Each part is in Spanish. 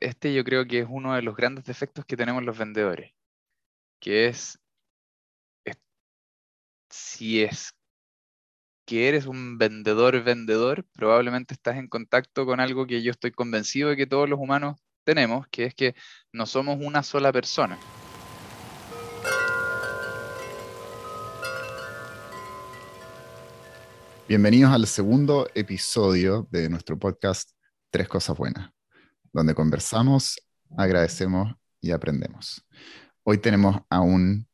este yo creo que es uno de los grandes defectos que tenemos los vendedores, que es, si es que eres un vendedor vendedor, probablemente estás en contacto con algo que yo estoy convencido de que todos los humanos tenemos, que es que no somos una sola persona. Bienvenidos al segundo episodio de nuestro podcast Tres Cosas Buenas, donde conversamos, agradecemos y aprendemos. Hoy tenemos a un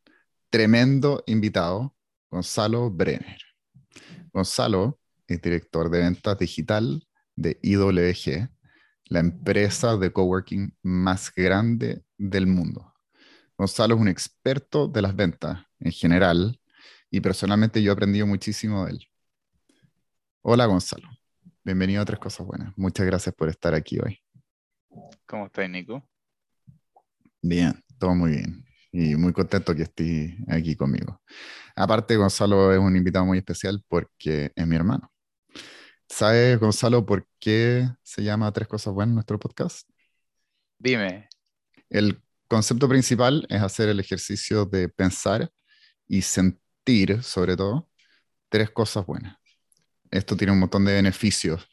tremendo invitado, Gonzalo Brenner. Gonzalo es director de ventas digital de IWG, la empresa de coworking más grande del mundo. Gonzalo es un experto de las ventas en general y personalmente yo he aprendido muchísimo de él. Hola Gonzalo, bienvenido a Tres Cosas Buenas. Muchas gracias por estar aquí hoy. ¿Cómo estás, Nico? Bien, todo muy bien. Y muy contento que estés aquí conmigo. Aparte, Gonzalo es un invitado muy especial porque es mi hermano. ¿Sabes, Gonzalo, por qué se llama Tres Cosas Buenas nuestro podcast? Dime. El concepto principal es hacer el ejercicio de pensar y sentir, sobre todo, tres cosas buenas esto tiene un montón de beneficios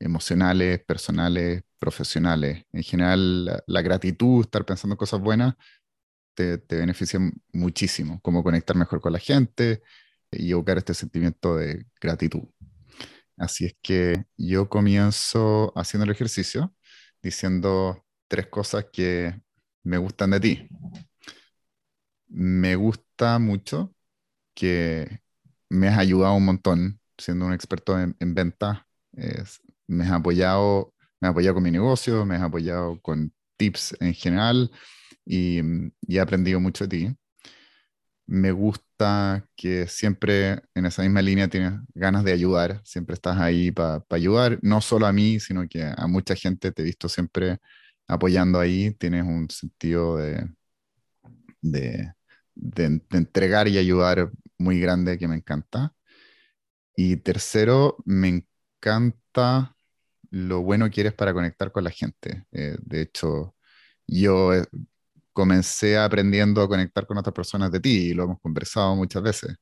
emocionales, personales, profesionales. En general, la, gratitud, estar pensando cosas buenas, te, beneficia muchísimo, como conectar mejor con la gente y evocar este sentimiento de gratitud. Así es que yo comienzo haciendo el ejercicio diciendo tres cosas que me gustan de ti. Me gusta mucho que me has ayudado un montón siendo un experto en, venta, me has apoyado, me has apoyado con mi negocio, me has apoyado con tips en general y, he aprendido mucho de ti. Me gusta que siempre en esa misma línea tienes ganas de ayudar, siempre estás ahí para ayudar, no solo a mí, sino que a mucha gente te he visto siempre apoyando ahí, tienes un sentido de, de, de entregar y ayudar muy grande que me encanta. Y tercero, me encanta lo bueno que eres para conectar con la gente. Eh, de hecho, yo eh, comencé aprendiendo a conectar con otras personas de ti y lo hemos conversado muchas veces.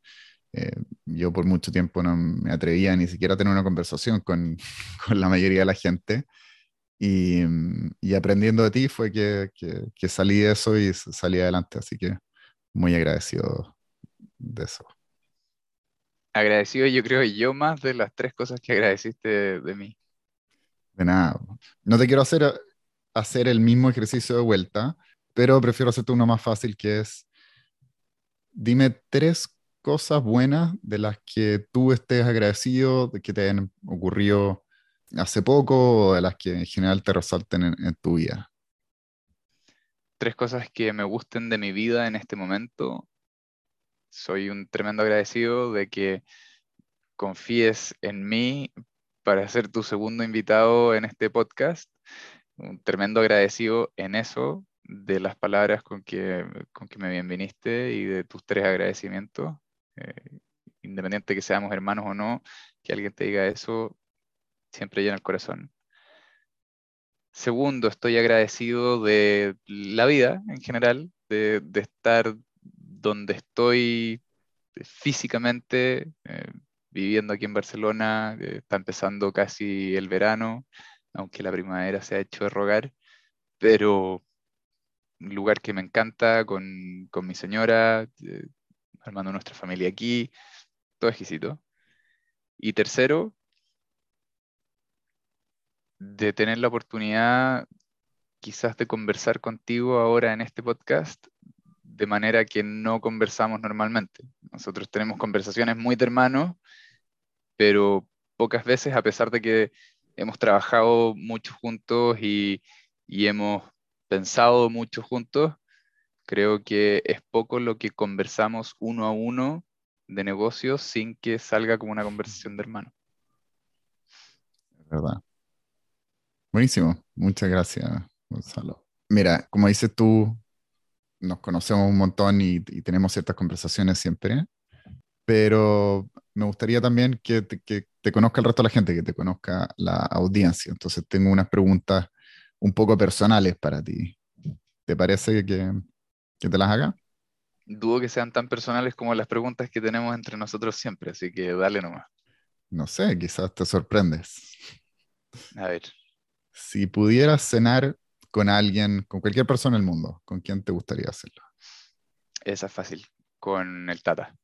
Eh, yo por mucho tiempo no me atrevía ni siquiera a tener una conversación con, con la mayoría de la gente. Y, y aprendiendo de ti fue que, que, que, salí de eso y salí adelante. Así que muy agradecido de eso agradecido yo creo yo más de las tres cosas que agradeciste de, mí. De nada. No te quiero hacer, hacer el mismo ejercicio de vuelta, pero prefiero hacerte uno más fácil que es, dime tres cosas buenas de las que tú estés agradecido, de que te hayan ocurrido hace poco o de las que en general te resalten en tu vida. Tres cosas que me gusten de mi vida en este momento soy un tremendo agradecido de que confíes en mí para ser tu segundo invitado en este podcast. Un tremendo agradecido en eso, de las palabras con que, con que me bienveniste y de tus tres agradecimientos. Eh, independiente que seamos hermanos o no, que alguien te diga eso, siempre llena el corazón. Segundo, estoy agradecido de la vida en general, de, de estar donde estoy físicamente, eh, viviendo aquí en Barcelona, está empezando casi el verano, aunque la primavera se ha hecho de rogar, pero un lugar que me encanta con, mi señora, eh, armando nuestra familia aquí, todo exquisito. Y tercero, de tener la oportunidad quizás de conversar contigo ahora en este podcast de manera que no conversamos normalmente. Nosotros tenemos conversaciones muy de hermanos, pero pocas veces, a pesar de que hemos trabajado mucho juntos y, hemos pensado mucho juntos, creo que es poco lo que conversamos uno a uno de negocios sin que salga como una conversación de hermano. Es verdad. Buenísimo. Muchas gracias, Gonzalo. Mira, como dices tú, nos conocemos un montón y, tenemos ciertas conversaciones siempre, pero me gustaría también que te, conozca el resto de la gente, que te conozca la audiencia. Entonces tengo unas preguntas un poco personales para ti. ¿Te parece que, que te las haga? Dudo que sean tan personales como las preguntas que tenemos entre nosotros siempre, así que dale nomás. No sé, quizás te sorprendes. A ver. Si pudieras cenar con alguien, con cualquier persona en el mundo, ¿con quién te gustaría hacerlo? Esa es fácil, con el Tata,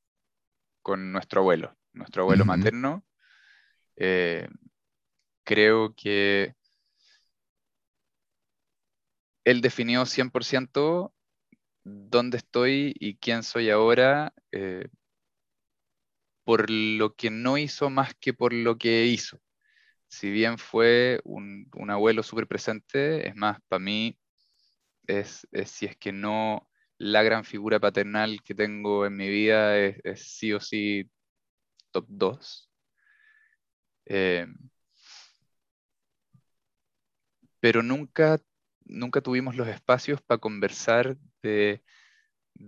con nuestro abuelo, nuestro abuelo materno. Eh, creo que él definió 100% dónde estoy y quién soy ahora eh, por lo que no hizo más que por lo que hizo. Si bien fue un, abuelo súper presente, es más, para mí es, si es que no la gran figura paternal que tengo en mi vida es, sí o sí top 2. Eh, pero nunca, nunca tuvimos los espacios para conversar de,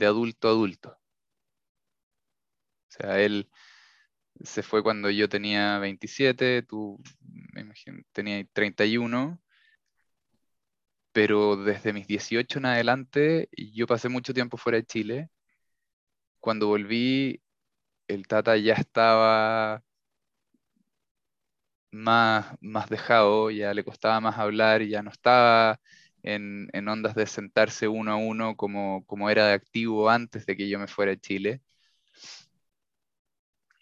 adulto a adulto. O sea, él se fue cuando yo tenía 27, tú me imagino, tenías 31, pero desde mis 18 en adelante, yo pasé mucho tiempo fuera de Chile. Cuando volví, el Tata ya estaba más, más dejado, ya le costaba más hablar, ya no estaba en, ondas de sentarse uno a uno como, como era de activo antes de que yo me fuera a Chile.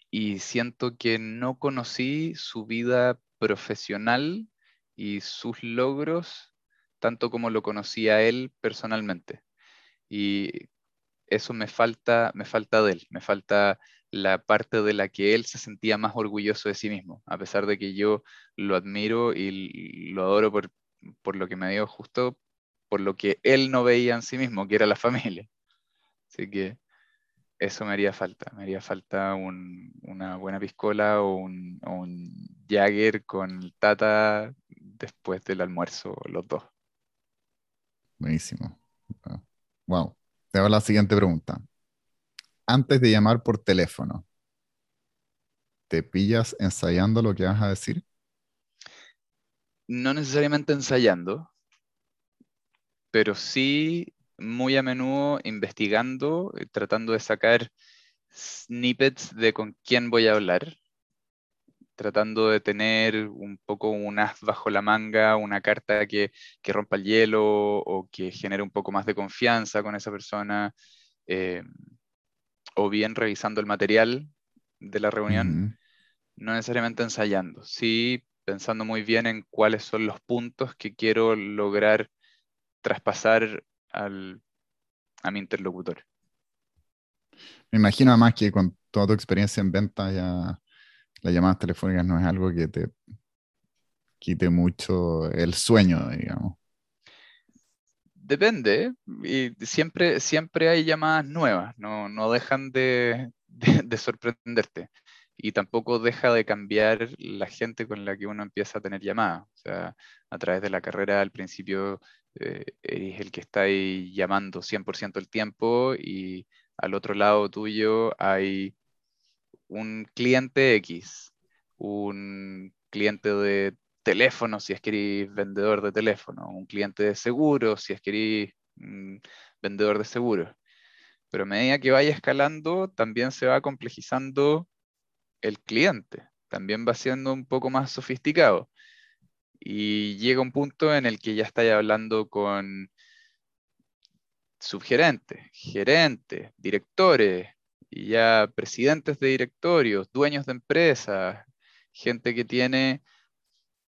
Y siento que no conocí su vida profesional y sus logros tanto como lo conocía él personalmente. Y eso me falta, me falta de él, me falta la parte de la que él se sentía más orgulloso de sí mismo, a pesar de que yo lo admiro y lo adoro por, por lo que me dio justo por lo que él no veía en sí mismo, que era la familia. Así que eso me haría falta, me haría falta una buena piscola o un, Jagger con Tata después del almuerzo, los dos. Buenísimo. Wow. Te hago la siguiente pregunta. Antes de llamar por teléfono, ¿te pillas ensayando lo que vas a decir? No necesariamente ensayando, pero sí muy a menudo investigando, eh, tratando de sacar snippets de con quién voy a hablar, tratando de tener un poco un as bajo la manga, una carta que, rompa el hielo o que genere un poco más de confianza con esa persona, eh, o bien revisando el material de la reunión, no necesariamente ensayando, sí pensando muy bien en cuáles son los puntos que quiero lograr traspasar a mi interlocutor. Me imagino además que con toda tu experiencia en venta ya las llamadas telefónicas no es algo que te quite mucho el sueño, digamos. Depende, y siempre, siempre hay llamadas nuevas, no, dejan de, de, sorprenderte y tampoco deja de cambiar la gente con la que uno empieza a tener llamadas. O sea, a través de la carrera al principio eh, eres el que está ahí llamando 100% el tiempo y al otro lado tuyo hay un cliente X, un cliente de teléfono si es que eres vendedor de teléfono, un cliente de seguro si es que eres mm, vendedor de seguro. Pero a medida que vaya escalando, también se va complejizando el cliente, también va siendo un poco más sofisticado y llega un punto en el que ya estáis hablando con subgerentes, gerentes, directores, y ya presidentes de directorios, dueños de empresas, gente que tiene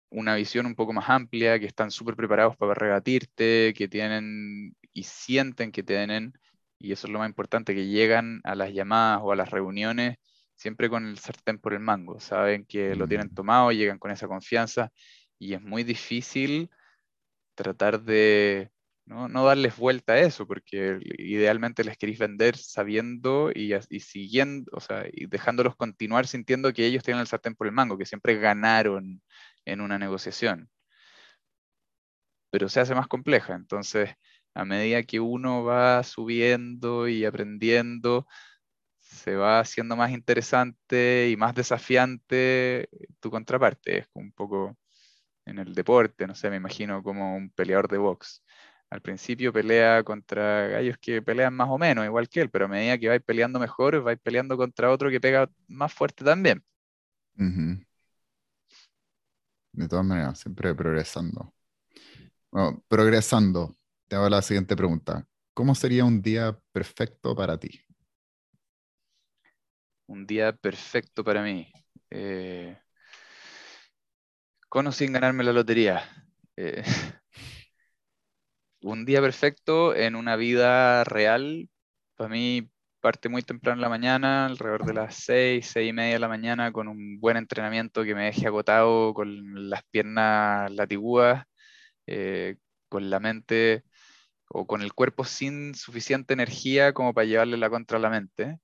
una visión un poco más amplia, que están súper preparados para rebatirte, que tienen y sienten que tienen, y eso es lo más importante, que llegan a las llamadas o a las reuniones siempre con el sartén por el mango, saben que lo tienen mm. tomado, llegan con esa confianza y es muy difícil tratar de no, darles vuelta a eso, porque idealmente les queréis vender sabiendo y, siguiendo, o sea, y dejándolos continuar sintiendo que ellos tienen el sartén por el mango, que siempre ganaron en una negociación. Pero se hace más compleja, entonces a medida que uno va subiendo y aprendiendo, se va haciendo más interesante y más desafiante tu contraparte. Es un poco en el deporte, no sé, me imagino como un peleador de box. Al principio pelea contra gallos que pelean más o menos, igual que él, pero a medida que vais peleando mejor, vais peleando contra otro que pega más fuerte también. De todas maneras, siempre progresando. Bueno, progresando, te hago la siguiente pregunta. ¿Cómo sería un día perfecto para ti? Un día perfecto para mí. Eh, con sin ganarme la lotería. Eh, un día perfecto en una vida real, para mí parte muy temprano en la mañana, alrededor de las 6, 6 y media de la mañana, con un buen entrenamiento que me deje agotado, con las piernas latigudas, eh, con la mente o con el cuerpo sin suficiente energía como para llevarle la contra a la mente,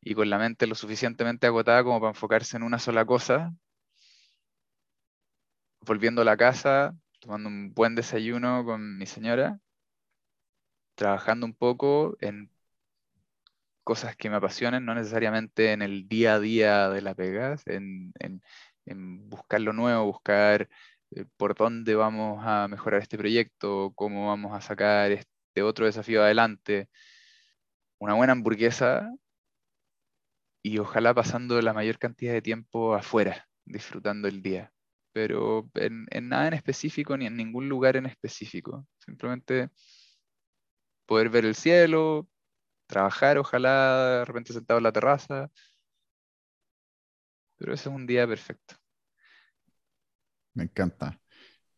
y con la mente lo suficientemente agotada como para enfocarse en una sola cosa, volviendo a la casa, tomando un buen desayuno con mi señora, trabajando un poco en cosas que me apasionen, no necesariamente en el día a día de la pega, en, buscar lo nuevo, buscar eh, por dónde vamos a mejorar este proyecto, cómo vamos a sacar este otro desafío adelante. Una buena hamburguesa y ojalá pasando la mayor cantidad de tiempo afuera, disfrutando el día. Pero en, nada en específico ni en ningún lugar en específico. Simplemente poder ver el cielo, trabajar, ojalá de repente sentado en la terraza. Pero ese es un día perfecto. Me encanta.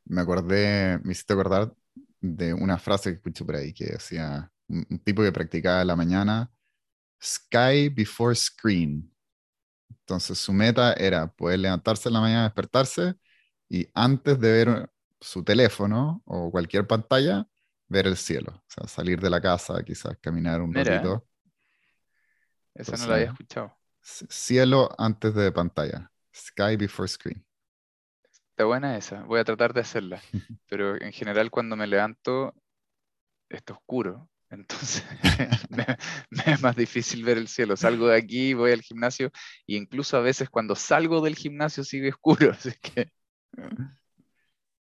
Me acordé, me hiciste acordar de una frase que escuché por ahí que decía un, un tipo que practicaba en la mañana Sky before screen. Entonces su meta era poder levantarse en la mañana, despertarse y antes de ver su teléfono o cualquier pantalla, ver el cielo. O sea, salir de la casa, quizás caminar un ratito. Eso no lo había escuchado. Cielo antes de pantalla. Sky before screen. Está buena esa. Voy a tratar de hacerla. Pero en general cuando me levanto está oscuro. Entonces me, es más difícil ver el cielo. Salgo de aquí, voy al gimnasio e incluso a veces cuando salgo del gimnasio sigue oscuro. Así que...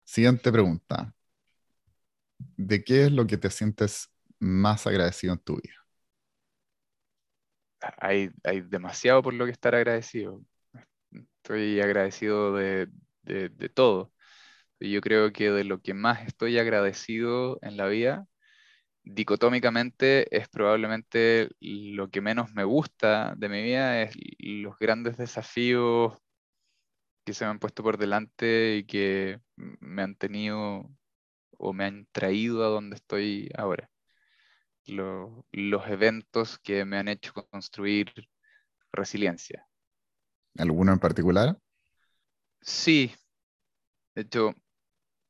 Siguiente pregunta. ¿De qué es lo que te sientes más agradecido en tu vida? Hay, hay demasiado por lo que estar agradecido. Estoy agradecido de, de, de todo. Yo creo que de lo que más estoy agradecido en la vida dicotómicamente es probablemente lo que menos me gusta de mi vida, es los grandes desafíos que se me han puesto por delante y que me han tenido o me han traído a donde estoy ahora. los eventos que me han hecho construir resiliencia. ¿Alguno en particular? Sí. De hecho,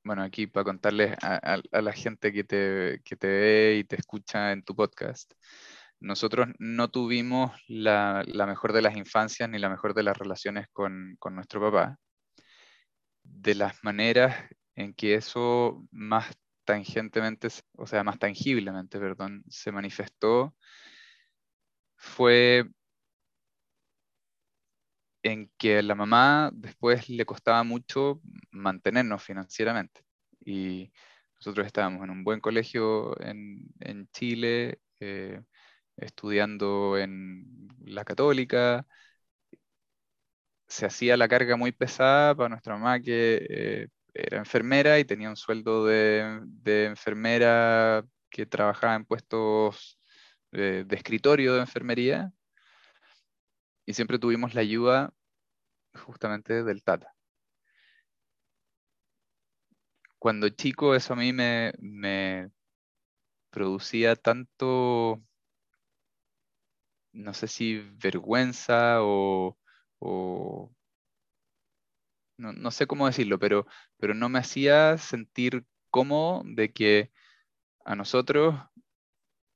bueno, aquí para contarles a, la gente que te, te, ve y te escucha en tu podcast, nosotros no tuvimos la, mejor de las infancias ni la mejor de las relaciones con, nuestro papá. De las maneras en que eso más tangentemente, o sea, más tangiblemente, perdón, se manifestó, fue en que la mamá después le costaba mucho mantenernos financieramente. Y nosotros estábamos en un buen colegio en, Chile, eh, estudiando en la católica. Se hacía la carga muy pesada para nuestra mamá que eh, era enfermera y tenía un sueldo de, enfermera que trabajaba en puestos de escritorio de enfermería y siempre tuvimos la ayuda justamente del Tata. Cuando chico eso a mí me, producía tanto, no sé si vergüenza o, no, sé cómo decirlo, pero, pero no me hacía sentir cómodo de que a nosotros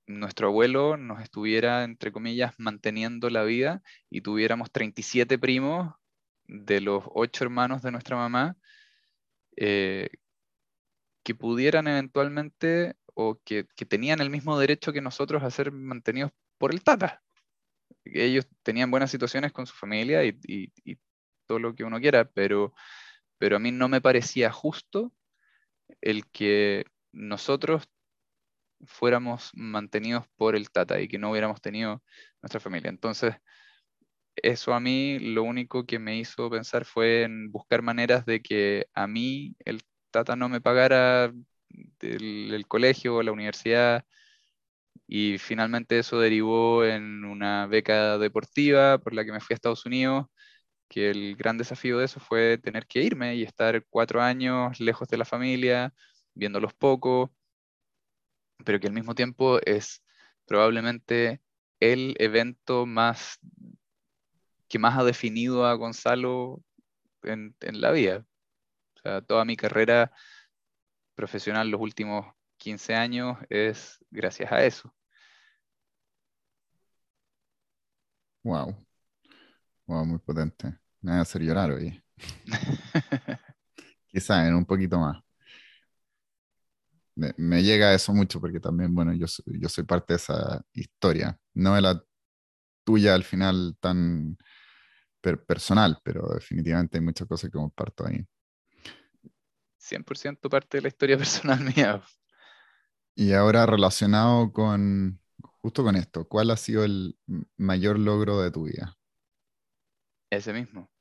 nuestro abuelo nos estuviera, entre comillas, manteniendo la vida y tuviéramos 37 primos de los ocho hermanos de nuestra mamá eh, que pudieran eventualmente o que, tenían el mismo derecho que nosotros a ser mantenidos por el Tata. Ellos tenían buenas situaciones con su familia y, todo lo que uno quiera, pero, pero a mí no me parecía justo el que nosotros fuéramos mantenidos por el Tata y que no hubiéramos tenido nuestra familia. Entonces, eso a mí lo único que me hizo pensar fue en buscar maneras de que a mí el Tata no me pagara el, colegio o la universidad y finalmente eso derivó en una beca deportiva por la que me fui a Estados Unidos, que el gran desafío de eso fue tener que irme y estar cuatro años lejos de la familia, viéndolos poco, pero que al mismo tiempo es probablemente el evento más que más ha definido a Gonzalo en, en la vida. Toda mi carrera profesional los últimos 15 años es gracias a eso. Wow. Wow, muy potente. Me va a hacer llorar hoy. Quizá en un poquito más. Me, llega eso mucho porque también, bueno, yo, yo soy parte de esa historia. No de la tuya al final tan personal, pero definitivamente hay muchas cosas que comparto ahí. 100% parte de la historia personal mía. Y ahora relacionado con, justo con esto, ¿cuál ha sido el mayor logro de tu vida? Ese mismo.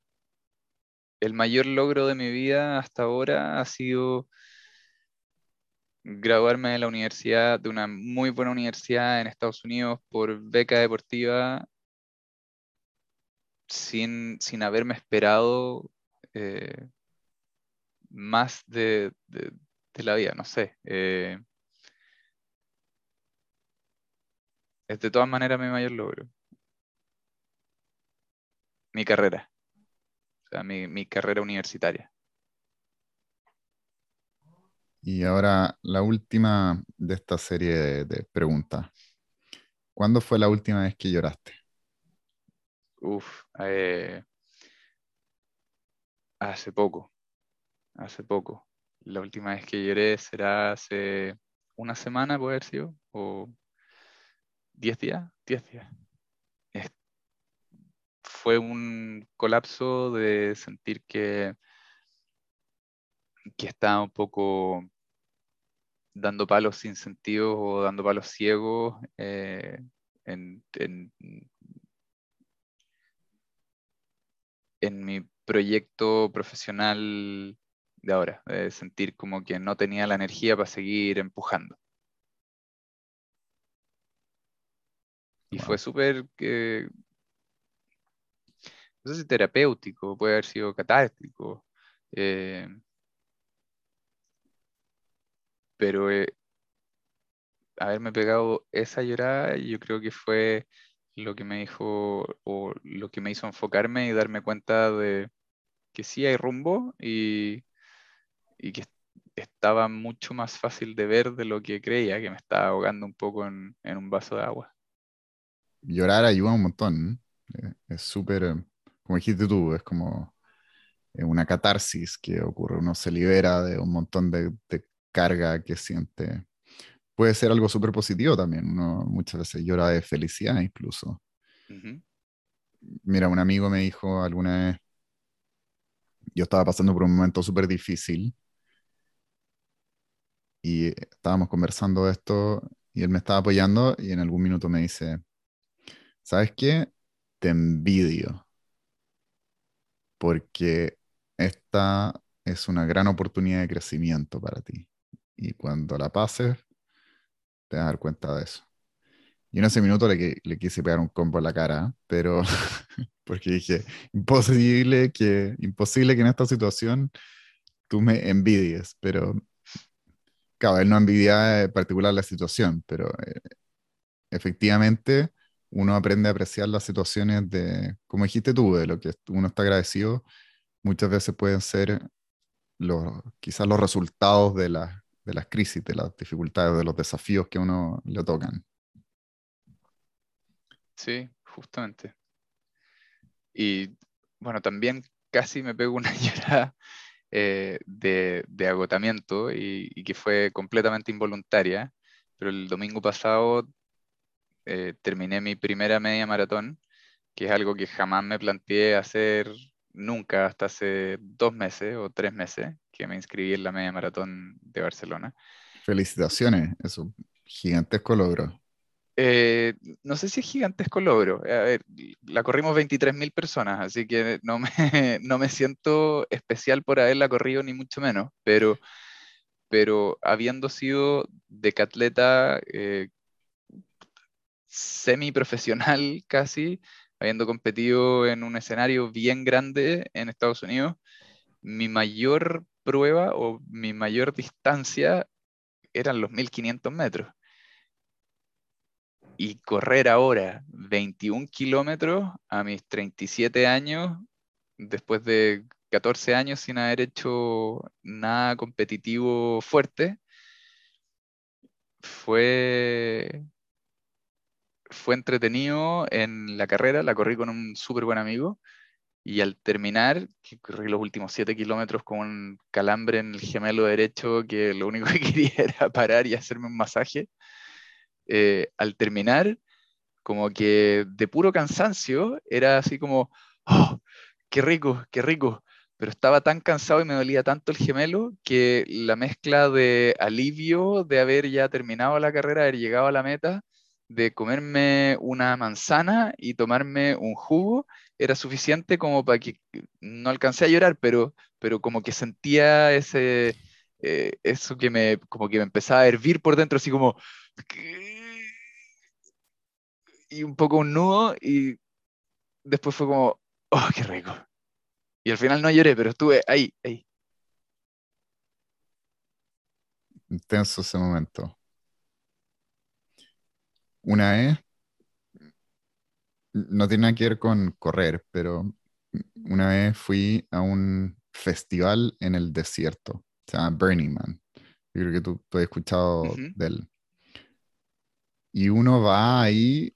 El mayor logro de mi vida hasta ahora ha sido graduarme de la universidad, de una muy buena universidad en Estados Unidos por beca deportiva, sin, haberme esperado eh, más de, la vida, no sé. Eh, es de todas maneras mi mayor logro. Mi carrera. Sea, mi, carrera universitaria. Y ahora la última de esta serie de, preguntas. ¿Cuándo fue la última vez que lloraste? Uf, eh, hace poco hace poco. La última vez que lloré será hace una semana, puede haber sido, o diez días, diez días. Fue un colapso de sentir que, que estaba un poco dando palos sin sentido o dando palos ciegos eh, en, en, en mi proyecto profesional de ahora, de sentir como que no tenía la energía para seguir empujando. Y fue súper, que no sé si terapéutico, puede haber sido catártico, eh, pero eh, haberme pegado esa llorada, yo creo que fue lo que me dijo, o lo que me hizo enfocarme y darme cuenta de que sí hay rumbo y, y que estaba mucho más fácil de ver de lo que creía, que me estaba ahogando un poco en, un vaso de agua. Llorar ayuda un montón. ¿eh? Es súper, como dijiste tú, es como eh, una catarsis que ocurre. Uno se libera de un montón de, carga que siente. Puede ser algo súper positivo también. Uno muchas veces llora de felicidad incluso. Mira, un amigo me dijo alguna vez, yo estaba pasando por un momento súper difícil y estábamos conversando de esto y él me estaba apoyando y en algún minuto me dice, ¿sabes qué? Te envidio porque esta es una gran oportunidad de crecimiento para ti y cuando la pases te vas a dar cuenta de eso. Y en ese minuto le, le quise pegar un combo en la cara, pero porque dije, imposible que, imposible que en esta situación tú me envidies, pero Claro, él no envidia en particular la situación, pero eh, efectivamente uno aprende a apreciar las situaciones de, como dijiste tú, de lo que uno está agradecido, muchas veces pueden ser los, quizás los resultados de, de las crisis, de las dificultades, de los desafíos que uno le tocan. Sí, justamente. Y bueno, también casi me pego una llorada eh, de, agotamiento y, que fue completamente involuntaria, pero el domingo pasado eh, terminé mi primera media maratón, que es algo que jamás me planteé hacer nunca hasta hace dos meses o tres meses que me inscribí en la media maratón de Barcelona. Felicitaciones, es un gigantesco logro. Eh, no sé si es gigantesco logro. A ver, la corrimos 23.000 personas, así que no me, no me siento especial por haberla corrido, ni mucho menos, pero, pero habiendo sido decatleta eh, semi-profesional casi, habiendo competido en un escenario bien grande en Estados Unidos, mi mayor prueba o mi mayor distancia eran los 1500 metros. Y correr ahora 21 kilómetros a mis 37 años, después de 14 años sin haber hecho nada competitivo fuerte, fue, fue entretenido en la carrera, la corrí con un súper buen amigo y al terminar, corrí los últimos 7 kilómetros con un calambre en el gemelo derecho que lo único que quería era parar y hacerme un masaje, eh, al terminar, como que de puro cansancio, era así como, ¡oh, qué rico, qué rico! Pero estaba tan cansado y me dolía tanto el gemelo que la mezcla de alivio de haber ya terminado la carrera, haber llegado a la meta, de comerme una manzana y tomarme un jugo era suficiente como para que no alcancé a llorar, pero, pero como que sentía ese, eh, eso que me, como que me empezaba a hervir por dentro, así como, y un poco un nudo, y después fue como, oh, qué rico. Y al final no lloré, pero estuve ahí, ahí. Intenso ese momento. Una vez, no tiene nada que ver con correr, pero una vez fui a un festival en el desierto, se llama Burning Man. Yo creo que tú, tú has escuchado de él. Y uno va ahí,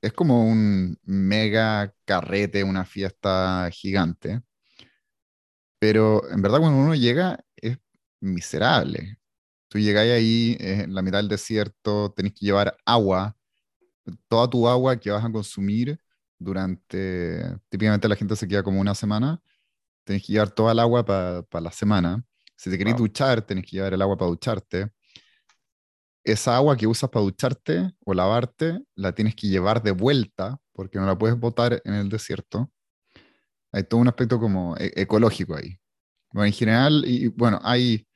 es como un mega carrete, una fiesta gigante. Pero en verdad cuando uno llega es miserable. Tú llegáis ahí en la mitad del desierto, tenés que llevar agua, toda tu agua que vas a consumir durante, típicamente la gente se queda como una semana, tenés que llevar toda el agua para la semana. Si te querés duchar, tenés que llevar el agua para ducharte. Esa agua que usas para ducharte o lavarte, la tienes que llevar de vuelta porque no la puedes botar en el desierto. Hay todo un aspecto como e-, ecológico ahí. Bueno, en general, y bueno, hay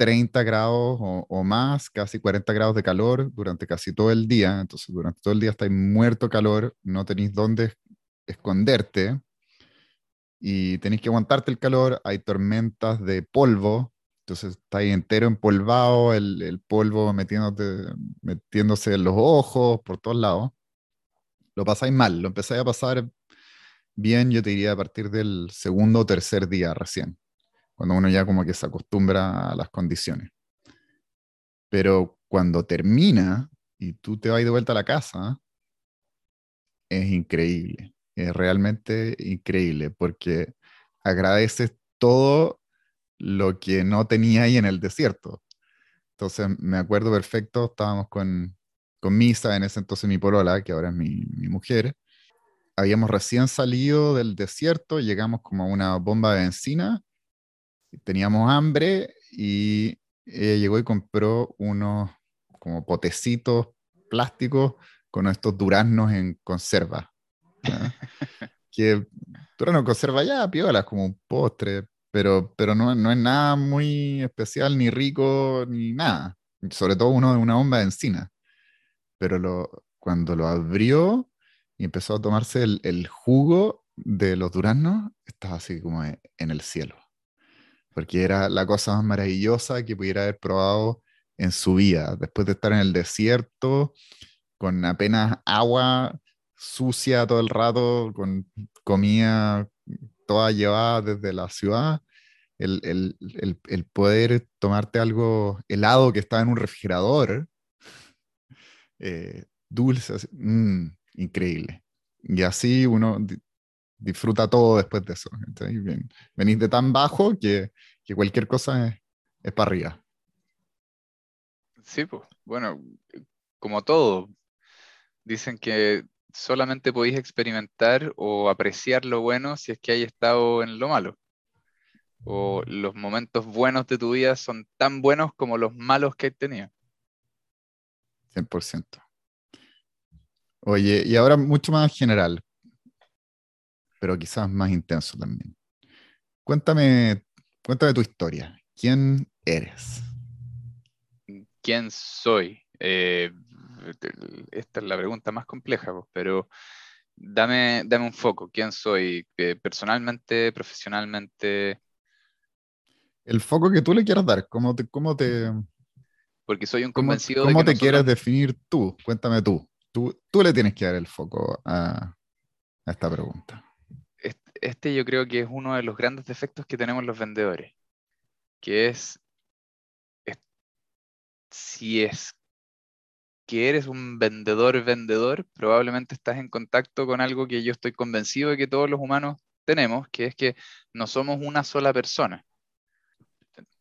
30 grados o, más, casi 40 grados de calor durante casi todo el día. Entonces, durante todo el día estáis muerto calor, no tenéis dónde esconderte y tenéis que aguantarte el calor. Hay tormentas de polvo, entonces estáis entero empolvado, el, el polvo metiéndose en los ojos, por todos lados. Lo pasáis mal, lo empezáis a pasar bien, yo te diría, a partir del segundo o tercer día recién cuando uno ya como que se acostumbra a las condiciones. Pero cuando termina y tú te vas de vuelta a la casa, es increíble, es realmente increíble porque agradeces todo lo que no tenía ahí en el desierto. Entonces me acuerdo perfecto, estábamos con, con Misa, en ese entonces mi polola, que ahora es mi, mi mujer. Habíamos recién salido del desierto, llegamos como a una bomba de benzina teníamos hambre y ella llegó y compró unos como potecitos plásticos con estos duraznos en conserva. que durazno en conserva ya, piolas, como un postre, pero, pero no, no es nada muy especial, ni rico, ni nada. Sobre todo uno de una bomba de encina. Pero lo, cuando lo abrió y empezó a tomarse el, el jugo de los duraznos, estaba así como en el cielo porque era la cosa más maravillosa que pudiera haber probado en su vida, después de estar en el desierto, con apenas agua sucia todo el rato, con comida toda llevada desde la ciudad, el, el, el, poder tomarte algo helado que estaba en un refrigerador, eh, dulce, mm, increíble. Y así uno disfruta todo después de eso. Venís de tan bajo que, que cualquier cosa es, es para arriba. Sí, pues, bueno, como todo, dicen que solamente podéis experimentar o apreciar lo bueno si es que hay estado en lo malo. O los momentos buenos de tu vida son tan buenos como los malos que has tenido. 100%. Oye, y ahora mucho más general, pero quizás más intenso también. Cuéntame, cuéntame tu historia. ¿Quién eres? ¿Quién soy? Eh, esta es la pregunta más compleja, pues, pero dame, dame un foco. ¿Quién soy? Eh, personalmente, profesionalmente. El foco que tú le quieras dar, ¿cómo te... Cómo te Porque soy un convencido ¿Cómo, te quieres definir tú? Cuéntame tú. tú. Tú le tienes que dar el foco a, a esta pregunta. Este yo creo que es uno de los grandes defectos que tenemos los vendedores, que es, si es que eres un vendedor vendedor, probablemente estás en contacto con algo que yo estoy convencido de que todos los humanos tenemos, que es que no somos una sola persona.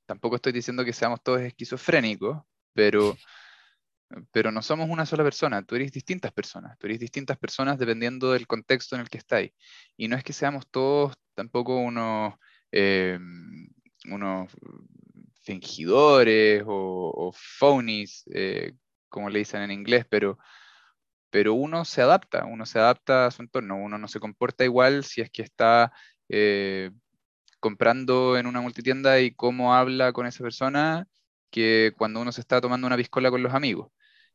Tampoco estoy diciendo que seamos todos esquizofrénicos, pero, pero no somos una sola persona, tú eres distintas personas, tú eres distintas personas dependiendo del contexto en el que estáis. Y no es que seamos todos tampoco unos, eh, unos fingidores o, o phonies, eh, como le dicen en inglés, pero, pero uno se adapta, uno se adapta a su entorno, uno no se comporta igual si es que está eh, comprando en una multitienda y cómo habla con esa persona que cuando uno se está tomando una piscola con los amigos.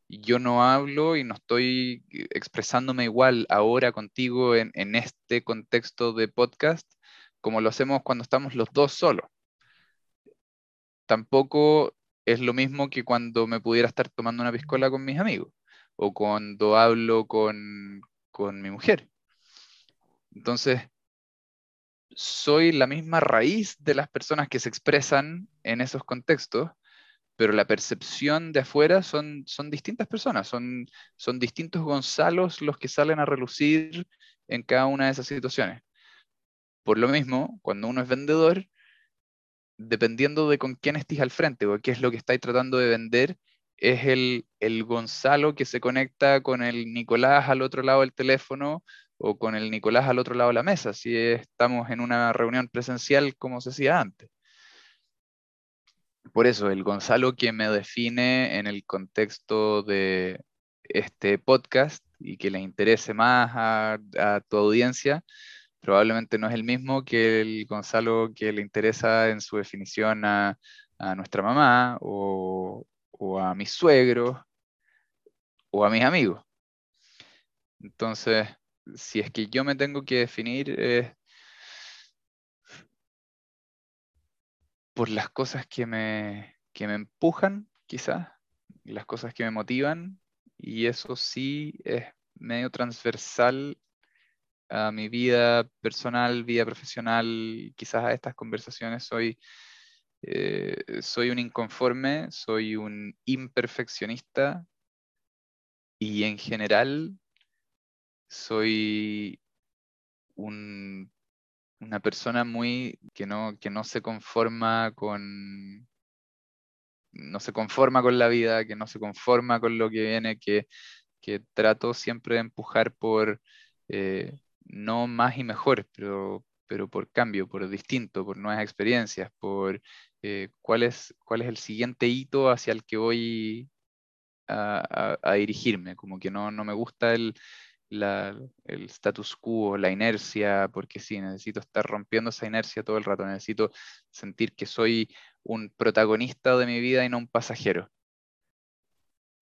Yo no hablo y no estoy expresándome igual ahora contigo en, este contexto de podcast como lo hacemos cuando estamos los dos solos. Tampoco es lo mismo que cuando me pudiera estar tomando una piscola con mis amigos o cuando hablo con mi mujer. Entonces, soy la misma raíz de las personas que se expresan en esos contextos, pero la percepción de afuera son, son distintas personas, son, son distintos Gonzalos los que salen a relucir en cada una de esas situaciones. Por lo mismo, cuando uno es vendedor, dependiendo de con quién estés al frente o qué es lo que estáis tratando de vender, es el, el, Gonzalo que se conecta con el Nicolás al otro lado del teléfono o con el Nicolás al otro lado de la mesa, si estamos en una reunión presencial como se hacía antes. Por eso, el Gonzalo que me define en el contexto de este podcast y que le interese más a, tu audiencia, probablemente no es el mismo que el Gonzalo que le interesa en su definición a, nuestra mamá o, a mis suegros o a mis amigos. Entonces, si es que yo me tengo que definir es por las cosas que me, que me empujan, quizás, las cosas que me motivan, y eso sí es medio transversal a mi vida personal, vida profesional, quizás a estas conversaciones soy, eh, soy un inconforme, soy un imperfeccionista y en general soy una persona muy que no, que no se conforma con no se conforma con la vida, que no se conforma con lo que viene, que, trato siempre de empujar por eh, no más y mejor, pero, pero por cambio, por distinto, por nuevas experiencias, por eh, cuál, es, cuál es el siguiente hito hacia el que voy a, dirigirme. Como que no, no me gusta el, el status quo, la inercia, porque sí, necesito estar rompiendo esa inercia todo el rato, necesito sentir que soy un protagonista de mi vida y no un pasajero.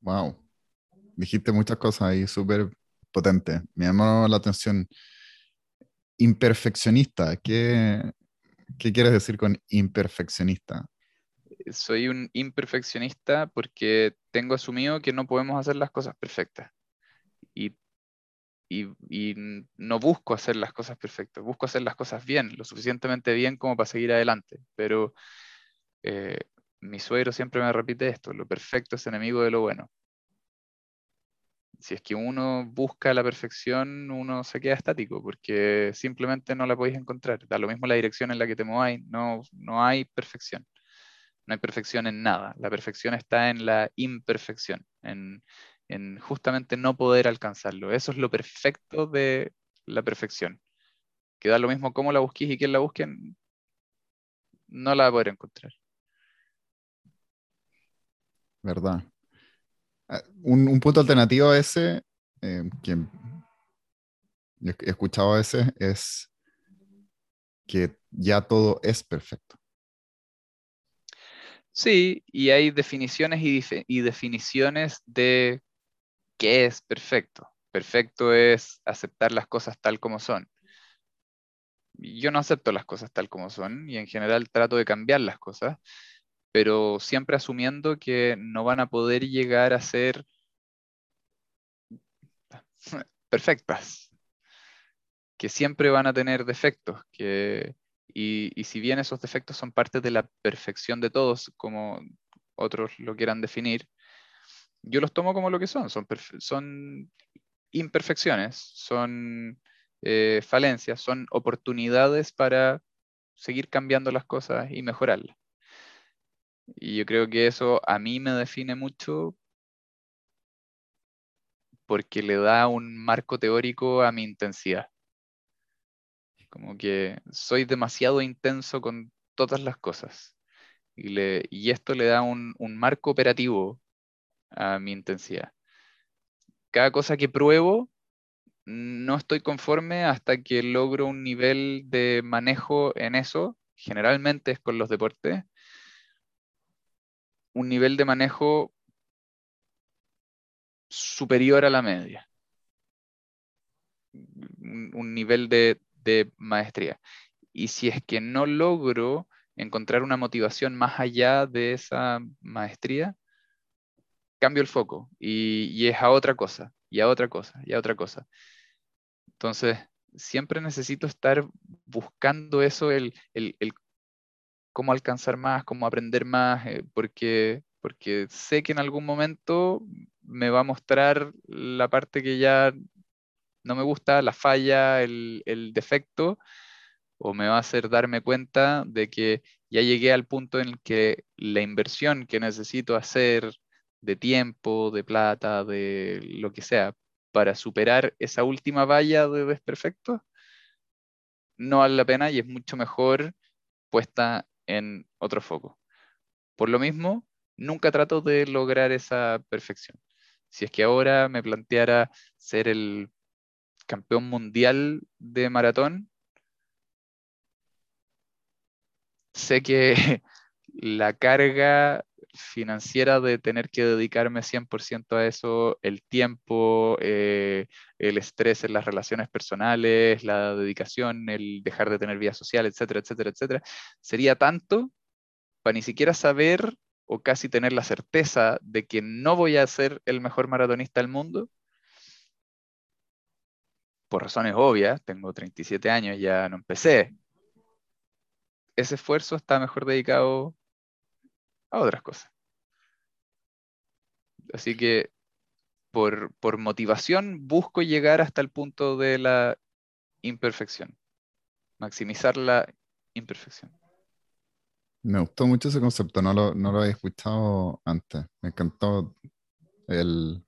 Wow, dijiste muchas cosas ahí súper potente. Me llamó la atención. Imperfeccionista, ¿qué, ¿qué quieres decir con imperfeccionista? Soy un imperfeccionista porque tengo asumido que no podemos hacer las cosas perfectas. Y, y, no busco hacer las cosas perfectas, busco hacer las cosas bien, lo suficientemente bien como para seguir adelante. Pero eh, mi suegro siempre me repite esto, lo perfecto es enemigo de lo bueno si es que uno busca la perfección, uno se queda estático porque simplemente no la podéis encontrar. Da lo mismo la dirección en la que te mováis, no, no hay perfección. No hay perfección en nada. La perfección está en la imperfección, en justamente no poder alcanzarlo. Eso es lo perfecto de la perfección. Que da lo mismo cómo la busques y quién la busque, no la va a poder encontrar. ¿Verdad? Ah, un, punto alternativo a ese, eh, que he escuchado a veces, es que ya todo es perfecto. Sí, y hay definiciones y, definiciones de qué es perfecto. Perfecto es aceptar las cosas tal como son. Yo no acepto las cosas tal como son y en general trato de cambiar las cosas, pero siempre asumiendo que no van a poder llegar a ser perfectas, que siempre van a tener defectos, que y, si bien esos defectos son parte de la perfección de todos, como otros lo quieran definir, yo los tomo como lo que son, son, son imperfecciones, son eh, falencias, son oportunidades para seguir cambiando las cosas y mejorarlas. Y yo creo que eso a mí me define mucho porque le da un marco teórico a mi intensidad. Como que soy demasiado intenso con todas las cosas. Y, le, y esto le da un, un marco operativo a mi intensidad. Cada cosa que pruebo, no estoy conforme hasta que logro un nivel de manejo en eso, generalmente es con los deportes, un nivel de manejo superior a la media. Un, nivel de, de maestría. Y si es que no logro encontrar una motivación más allá de esa maestría, cambio el foco y, es a otra cosa, y a otra cosa, y a otra cosa. Entonces, siempre necesito estar buscando eso, el, el, cómo alcanzar más, cómo aprender más, eh, porque, porque sé que en algún momento me va a mostrar la parte que ya no me gusta, la falla, el, defecto, o me va a hacer darme cuenta de que ya llegué al punto en el que la inversión que necesito hacer de tiempo, de plata, de lo que sea, para superar esa última valla de desperfecto, no vale la pena y es mucho mejor puesta en otro foco. Por lo mismo, nunca trato de lograr esa perfección. Si es que ahora me planteara ser el campeón mundial de maratón, sé que la carga financiera de tener que dedicarme 100% a eso, el tiempo, eh, el estrés en las relaciones personales, la dedicación, el dejar de tener vida social, etcétera, etcétera, etcétera, sería tanto para ni siquiera saber o casi tener la certeza de que no voy a ser el mejor maratonista del mundo, por razones obvias, tengo 37 años, ya no empecé. Ese esfuerzo está mejor dedicado a otras cosas. Así que por, motivación busco llegar hasta el punto de la imperfección, maximizar la imperfección. Me gustó mucho ese concepto, no lo, no lo había escuchado antes. Me encantó el,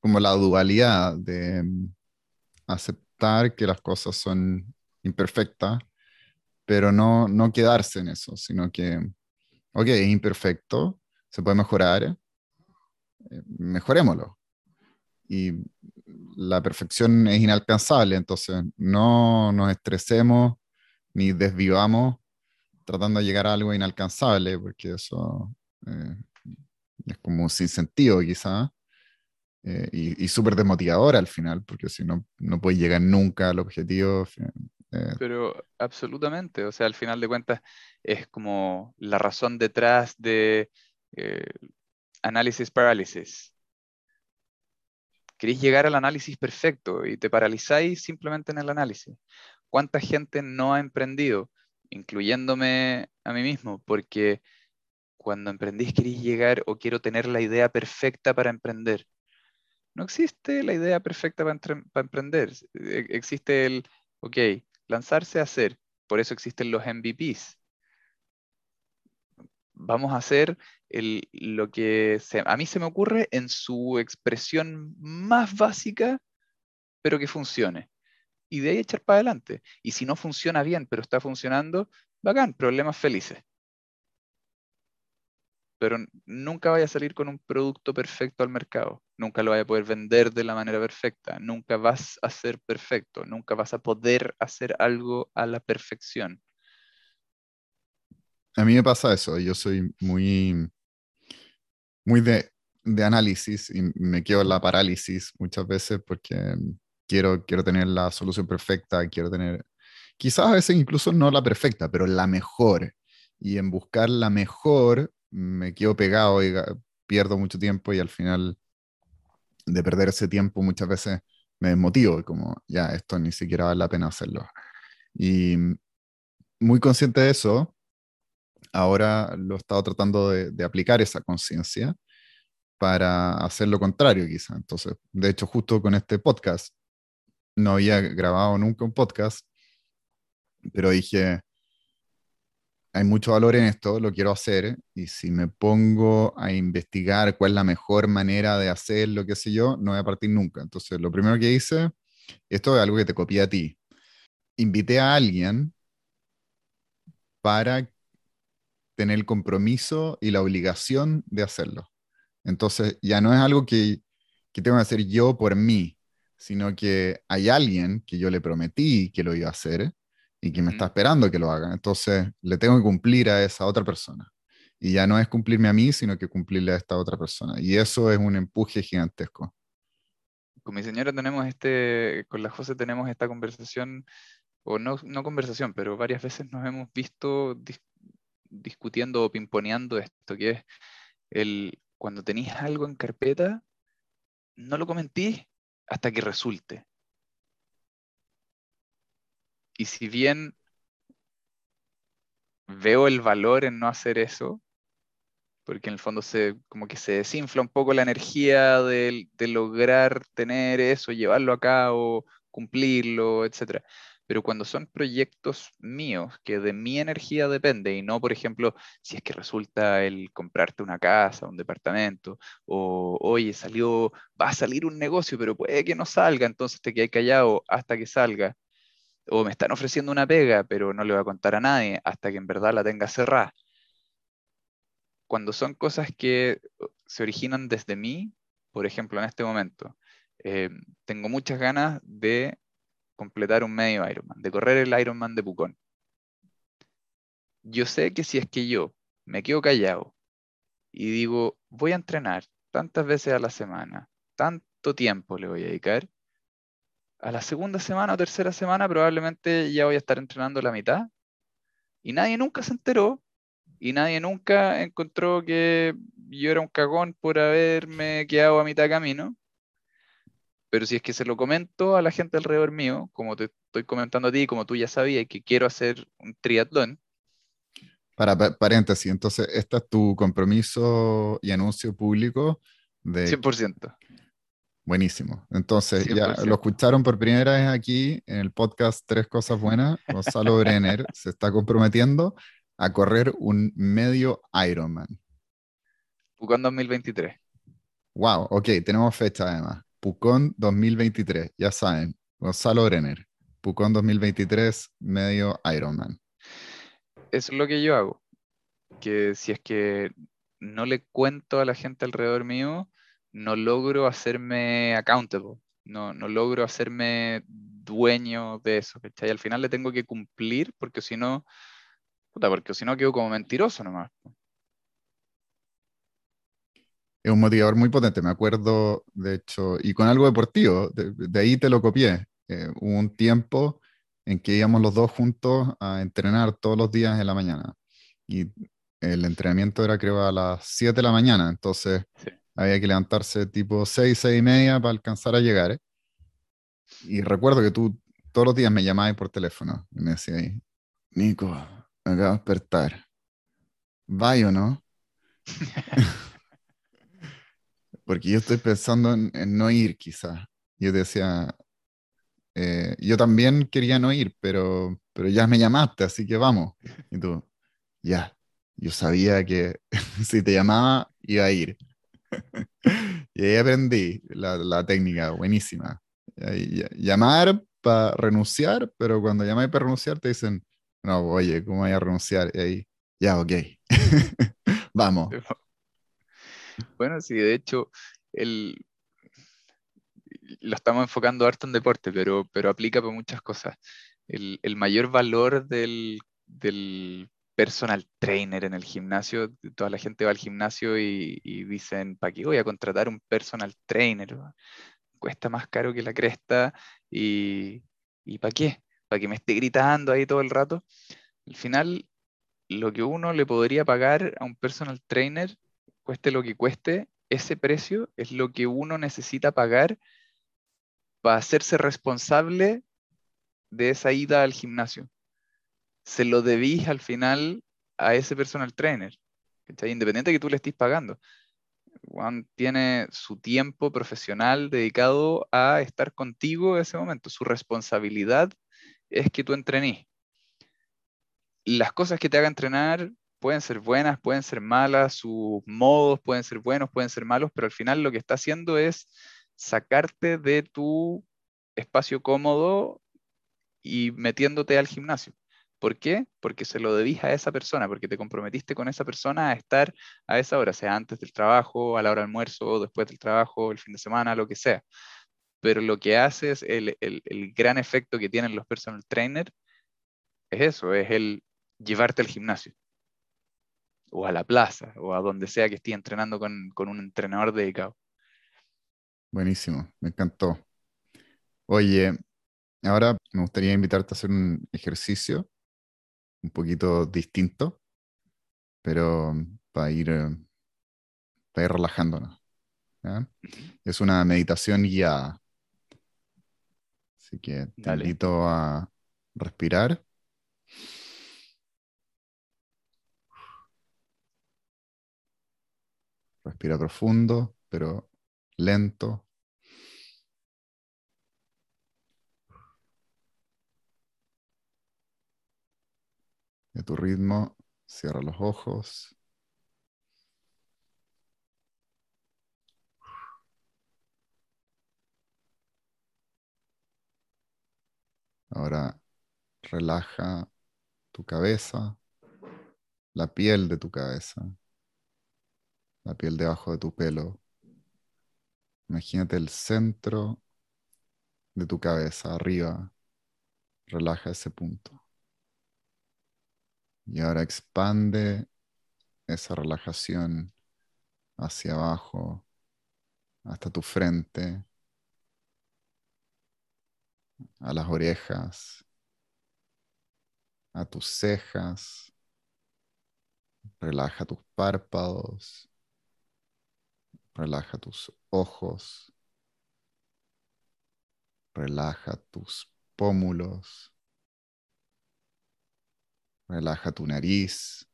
como la dualidad de aceptar que las cosas son imperfectas, pero no, no quedarse en eso, sino que, ok, es imperfecto, se puede mejorar, eh, mejorémoslo. Y la perfección es inalcanzable, entonces no nos estresemos ni desvivamos tratando de llegar a algo inalcanzable, porque eso eh, es como sin sentido quizá. Eh, y, súper desmotivadora al final, porque si no, no puedes llegar nunca al objetivo. Eh. Pero absolutamente, o sea, al final de cuentas es como la razón detrás de eh, análisis parálisis. Queréis llegar al análisis perfecto y te paralizáis simplemente en el análisis. ¿Cuánta gente no ha emprendido, incluyéndome a mí mismo? Porque cuando emprendís queréis llegar o quiero tener la idea perfecta para emprender no existe la idea perfecta para, emprender. E, existe el, ok, lanzarse a hacer. Por eso existen los MVPs. vamos a hacer lo que a mí se me ocurre en su expresión más básica, pero que funcione. Y de ahí echar para adelante. Y si no funciona bien, pero está funcionando, bacán, problemas felices. Pero nunca vaya a salir con un producto perfecto al mercado. Nunca lo vaya a poder vender de la manera perfecta. Nunca vas a ser perfecto. Nunca vas a poder hacer algo a la perfección. A mí me pasa eso. Yo soy muy muy de, análisis y me quedo en la parálisis muchas veces porque quiero, quiero tener la solución perfecta, quiero tener, quizás a veces incluso no la perfecta, pero la mejor. Y en buscar la mejor me quedo pegado y pierdo mucho tiempo y al final de perder ese tiempo muchas veces me desmotivo, como ya, esto ni siquiera vale la pena hacerlo. Y muy consciente de eso, ahora lo he estado tratando de, aplicar esa conciencia para hacer lo contrario quizá. Entonces, de hecho, justo con este podcast, no había grabado nunca un podcast, pero dije, hay mucho valor en esto, lo quiero hacer, y si me pongo a investigar cuál es la mejor manera de hacer lo que sé yo, no voy a partir nunca. Entonces, lo primero que hice, esto es algo que te copié a ti, invité a alguien para tener el compromiso y la obligación de hacerlo. Entonces, ya no es algo que, que tengo que hacer yo por mí, sino que hay alguien que yo le prometí que lo iba a hacer y que me está esperando que lo haga. Entonces, le tengo que cumplir a esa otra persona. Y ya no es cumplirme a mí, sino que cumplirle a esta otra persona. Y eso es un empuje gigantesco. Con mi señora tenemos este, con la José tenemos esta conversación, o no, no conversación, pero varias veces nos hemos visto discutiendo o pimponeando esto, que es el cuando tenéis algo en carpeta, no lo comentís hasta que resulte. Y si bien veo el valor en no hacer eso, porque en el fondo se, como que se desinfla un poco la energía de, de lograr tener eso, llevarlo a cabo, cumplirlo, etc. Pero cuando son proyectos míos, que de mi energía depende, y no, por ejemplo, si es que resulta el comprarte una casa, un departamento, o oye, salió, va a salir un negocio, pero puede que no salga, entonces te quedas callado hasta que salga. O me están ofreciendo una pega, pero no le voy a contar a nadie hasta que en verdad la tenga cerrada. Cuando son cosas que uh, se originan desde mí, por ejemplo, en este momento, eh, tengo muchas ganas de completar un medio Ironman, de correr el Ironman de Pucón. Yo sé que si es que yo me quedo callado y digo, voy a entrenar tantas veces a la semana, tanto tiempo le voy a dedicar, a la segunda semana o tercera semana probablemente ya voy a estar entrenando la mitad y nadie nunca se enteró y nadie nunca encontró que yo era un cagón por haberme quedado a mitad camino pero si es que se lo comento a la gente alrededor mío, como te estoy comentando a ti, como tú ya sabías que quiero hacer un triatlón. Para paréntesis, entonces, ¿este es tu compromiso y anuncio público? De... 100%. Buenísimo. Entonces, ya lo escucharon por primera vez aquí en el podcast Tres Cosas Buenas. Gonzalo Brenner se está comprometiendo a correr un medio Ironman. Pucón 2023. Wow, ok, tenemos fecha además. Pucón 2023, ya saben, Gonzalo Brenner, Pucón 2023, medio Ironman. Eso es lo que yo hago, que si es que no le cuento a la gente alrededor mío, no logro hacerme accountable, no, no logro hacerme dueño de eso, Y Al final le tengo que cumplir, porque si no, puta, porque si no quedo como mentiroso nomás es un motivador muy potente. Me acuerdo, de hecho, y con algo deportivo, de, ahí te lo copié. Eh, hubo un tiempo en que íbamos los dos juntos a entrenar todos los días en la mañana. Y el entrenamiento era, creo, a las 7 de la mañana. Entonces había que levantarse tipo 6, 6 y media para alcanzar a llegar. ¿eh? Y recuerdo que tú todos los días me llamabas por teléfono y me decías, Nico, me acabo de despertar. ¿Vaya o no? Porque yo estoy pensando en, no ir, quizás. Yo decía, eh, yo también quería no ir, pero, pero ya me llamaste, así que vamos. Y tú, ya, Yo sabía que si te llamaba, iba a ir. y ahí aprendí la, la técnica, buenísima. Llamar para renunciar, pero cuando llamáis para renunciar te dicen, no, oye, ¿cómo voy a renunciar? Y ahí, ya, ok, vamos. Bueno, sí, de hecho, el, lo estamos enfocando harto en deporte, pero, pero aplica para muchas cosas. El, el mayor valor del, del, personal trainer en el gimnasio, toda la gente va al gimnasio y, y dicen, ¿para qué voy a contratar un personal trainer? Cuesta más caro que la cresta y, y ¿para qué? ¿Para que me esté gritando ahí todo el rato? Al final, lo que uno le podría pagar a un personal trainer, cueste lo que cueste, ese precio es lo que uno necesita pagar para hacerse responsable de esa ida al gimnasio. Se lo debís al final a ese personal trainer, independiente de que tú le estés pagando. Juan tiene su tiempo profesional dedicado a estar contigo en ese momento. Su responsabilidad es que tú entrenes. Las cosas que te haga entrenar pueden ser buenas, pueden ser malas, sus modos pueden ser buenos, pueden ser malos, pero al final lo que está haciendo es sacarte de tu espacio cómodo y metiéndote al gimnasio. ¿Por qué? Porque se lo debís a esa persona, porque te comprometiste con esa persona a estar a esa hora, sea antes del trabajo, a la hora del almuerzo, después del trabajo, el fin de semana, lo que sea. Pero lo que hace es el, el, el gran efecto que tienen los personal trainers, es eso, es el llevarte al gimnasio o a la plaza o a donde sea que esté entrenando con, con un entrenador dedicado. Buenísimo, me encantó. Oye, ahora me gustaría invitarte a hacer un ejercicio un poquito distinto, pero para ir, para ir relajándonos. Es una meditación guiada. Así que te invito a respirar. Respira profundo, pero lento. De tu ritmo, cierra los ojos. Ahora relaja tu cabeza, la piel de tu cabeza, la piel debajo de tu pelo. Imagínate el centro de tu cabeza, arriba. Relaja ese punto. Y ahora expande esa relajación hacia abajo, hasta tu frente, a las orejas, a tus cejas. Relaja tus párpados. Relaja tus ojos. Relaja tus pómulos. Relaja tu nariz.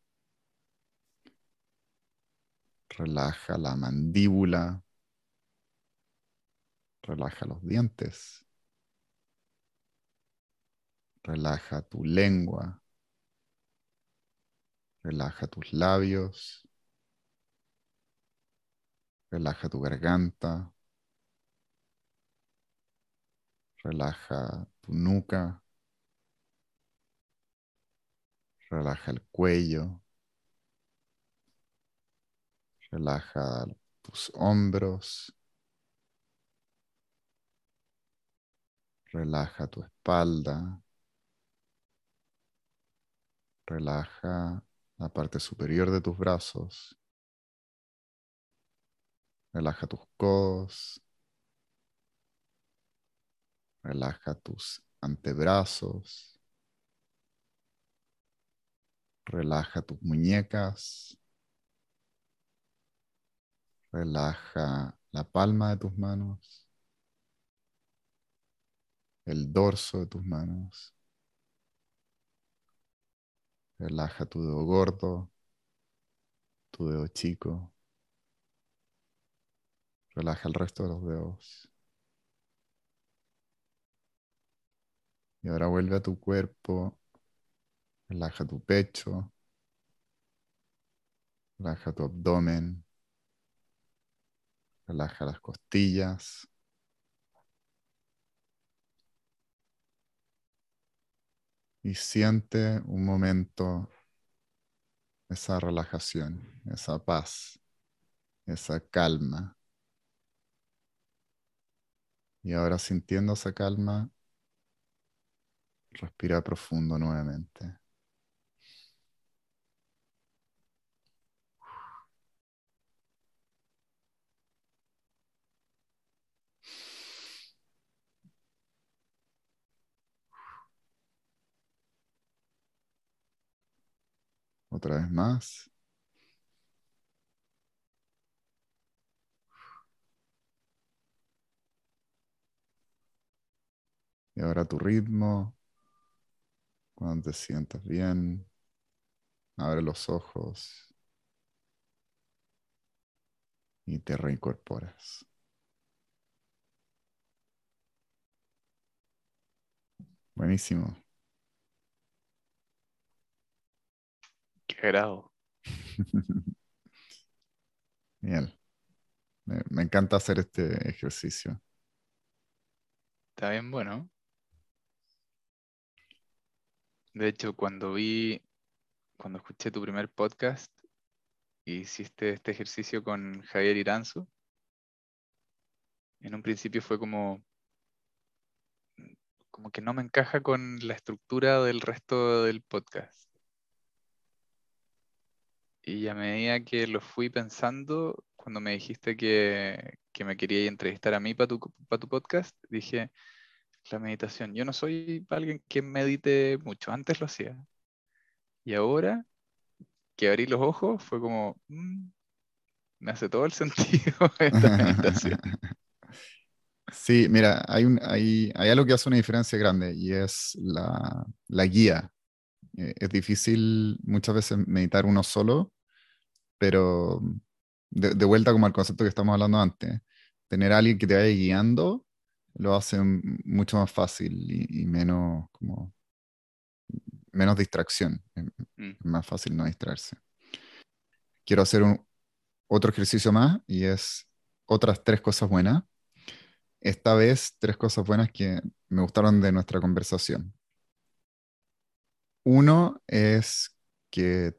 Relaja la mandíbula. Relaja los dientes. Relaja tu lengua. Relaja tus labios. Relaja tu garganta. Relaja tu nuca. Relaja el cuello. Relaja tus hombros. Relaja tu espalda. Relaja la parte superior de tus brazos. Relaja tus codos. Relaja tus antebrazos. Relaja tus muñecas. Relaja la palma de tus manos. El dorso de tus manos. Relaja tu dedo gordo, tu dedo chico. Relaja el resto de los dedos. Y ahora vuelve a tu cuerpo. Relaja tu pecho. Relaja tu abdomen. Relaja las costillas. Y siente un momento esa relajación, esa paz, esa calma. Y ahora sintiendo esa calma, respira profundo nuevamente. Otra vez más. Y ahora tu ritmo. Cuando te sientas bien, abre los ojos y te reincorporas. Buenísimo. Grado. Bien. Me, me encanta hacer este ejercicio. Está bien bueno. De hecho, cuando vi, cuando escuché tu primer podcast, hiciste este ejercicio con Javier Iranzo, en un principio fue como, como que no me encaja con la estructura del resto del podcast. Y a medida que lo fui pensando, cuando me dijiste que, que me quería entrevistar a mí para tu, para tu podcast, dije, la meditación. Yo no soy alguien que medite mucho, antes lo hacía. Y ahora que abrí los ojos fue como, mm, me hace todo el sentido esta meditación. Sí, mira, hay, un, hay, hay algo que hace una diferencia grande y es la, la guía. Eh, es difícil muchas veces meditar uno solo, pero de, de vuelta como al concepto que estamos hablando antes, tener a alguien que te vaya guiando lo hace mucho más fácil y, y menos como menos distracción. Mm, es más fácil no distraerse. Quiero hacer un, otro ejercicio más y es otras tres cosas buenas. Esta vez, tres cosas buenas que me gustaron de nuestra conversación. Uno es que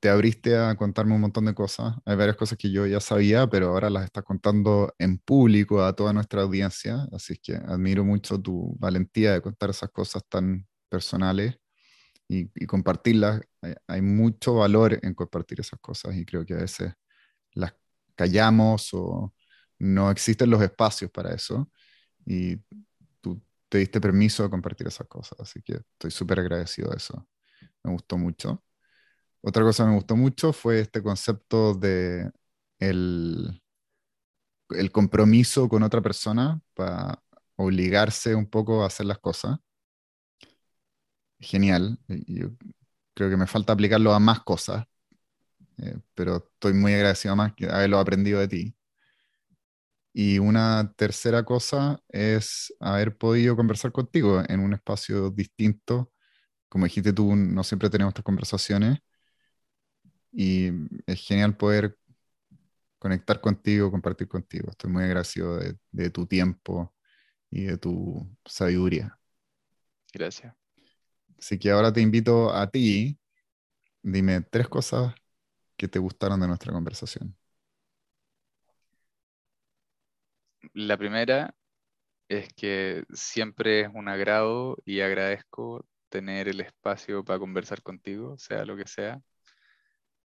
te abriste a contarme un montón de cosas. Hay varias cosas que yo ya sabía, pero ahora las estás contando en público a toda nuestra audiencia. Así que admiro mucho tu valentía de contar esas cosas tan personales y, compartirlas. Hay, hay mucho valor en compartir esas cosas y creo que a veces las callamos o no existen los espacios para eso. Y te diste permiso de compartir esas cosas. Así que estoy súper agradecido de eso. Me gustó mucho. Otra cosa que me gustó mucho fue este concepto de el, el compromiso con otra persona para obligarse un poco a hacer las cosas. Genial. Yo creo que me falta aplicarlo a más cosas, eh, pero estoy muy agradecido más que haberlo aprendido de ti. Y una tercera cosa es haber podido conversar contigo en un espacio distinto. Como dijiste tú, no siempre tenemos estas conversaciones y es genial poder conectar contigo, compartir contigo. Estoy muy agradecido de, de tu tiempo y de tu sabiduría. gracias. Así que ahora te invito a ti, dime tres cosas que te gustaron de nuestra conversación. La primera es que siempre es un agrado y agradezco tener el espacio para conversar contigo, sea lo que sea.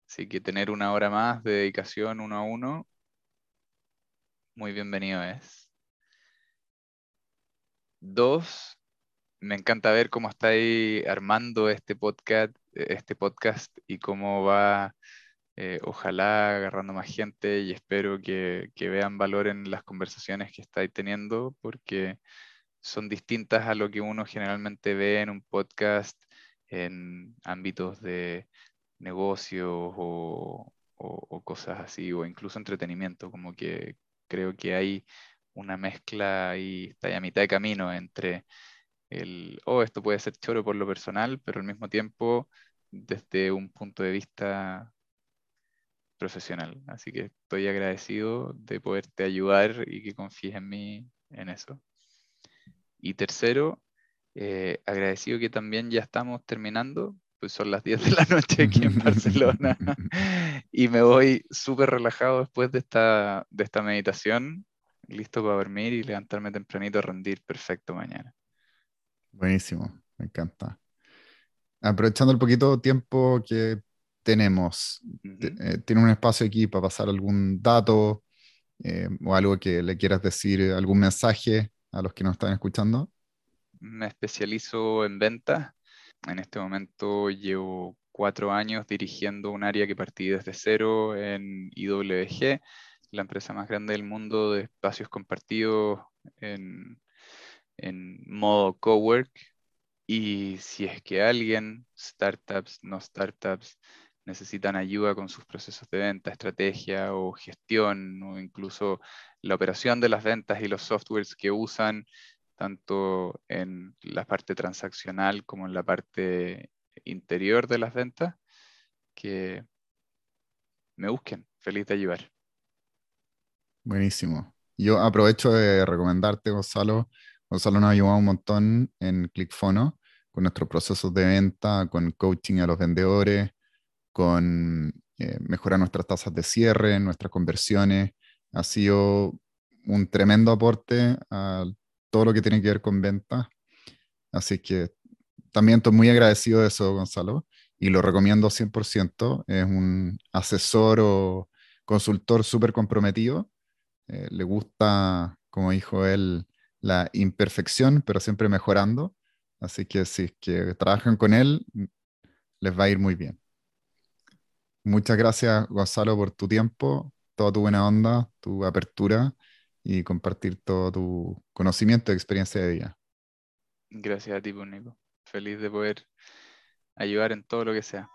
Así que tener una hora más de dedicación uno a uno, muy bienvenido es. Dos, me encanta ver cómo estáis armando este podcast, este podcast y cómo va, eh, ojalá agarrando más gente y espero que, que vean valor en las conversaciones que estáis teniendo, porque son distintas a lo que uno generalmente ve en un podcast en ámbitos de negocios o, o- cosas así, o incluso entretenimiento, como que creo que hay una mezcla y está a mitad de camino entre el, oh, esto puede ser choro por lo personal, pero al mismo tiempo desde un punto de vista profesional. Así que estoy agradecido de poderte ayudar y que confíes en mí en eso. Y tercero, eh, agradecido que también ya estamos terminando, pues son las 10 de la noche aquí en Barcelona y me voy súper relajado después de esta, de esta meditación, listo para dormir y levantarme tempranito a rendir perfecto mañana. Buenísimo, me encanta. Aprovechando el poquito tiempo que tenemos, eh, ¿tiene un espacio aquí para pasar algún dato eh, o algo que le quieras decir, algún mensaje a los que nos están escuchando? Me especializo en ventas. En este momento llevo cuatro años dirigiendo un área que partí desde cero en IWG, la empresa más grande del mundo de espacios compartidos en, en modo cowork. Y si es que alguien, startups, no startups, necesitan ayuda con sus procesos de venta, estrategia o gestión, o incluso la operación de las ventas y los softwares que usan, tanto en la parte transaccional como en la parte interior de las ventas, que me busquen. Feliz de ayudar. Buenísimo. Yo aprovecho de recomendarte, Gonzalo. Gonzalo nos ha ayudado un montón en ClickFono con nuestros procesos de venta, con coaching a los vendedores, con eh, mejorar nuestras tasas de cierre, nuestras conversiones. Ha sido un tremendo aporte a todo lo que tiene que ver con venta. Así que también estoy muy agradecido de eso, Gonzalo, y lo recomiendo 100%. Es un asesor o consultor súper comprometido. Eh, le gusta, como dijo él, la imperfección, pero siempre mejorando. Así que si es que trabajan con él, les va a ir muy bien. Muchas gracias, Gonzalo, por tu tiempo, toda tu buena onda, tu apertura y compartir todo tu conocimiento y experiencia de vida. Gracias a ti, pues, Nico. Feliz de poder ayudar en todo lo que sea.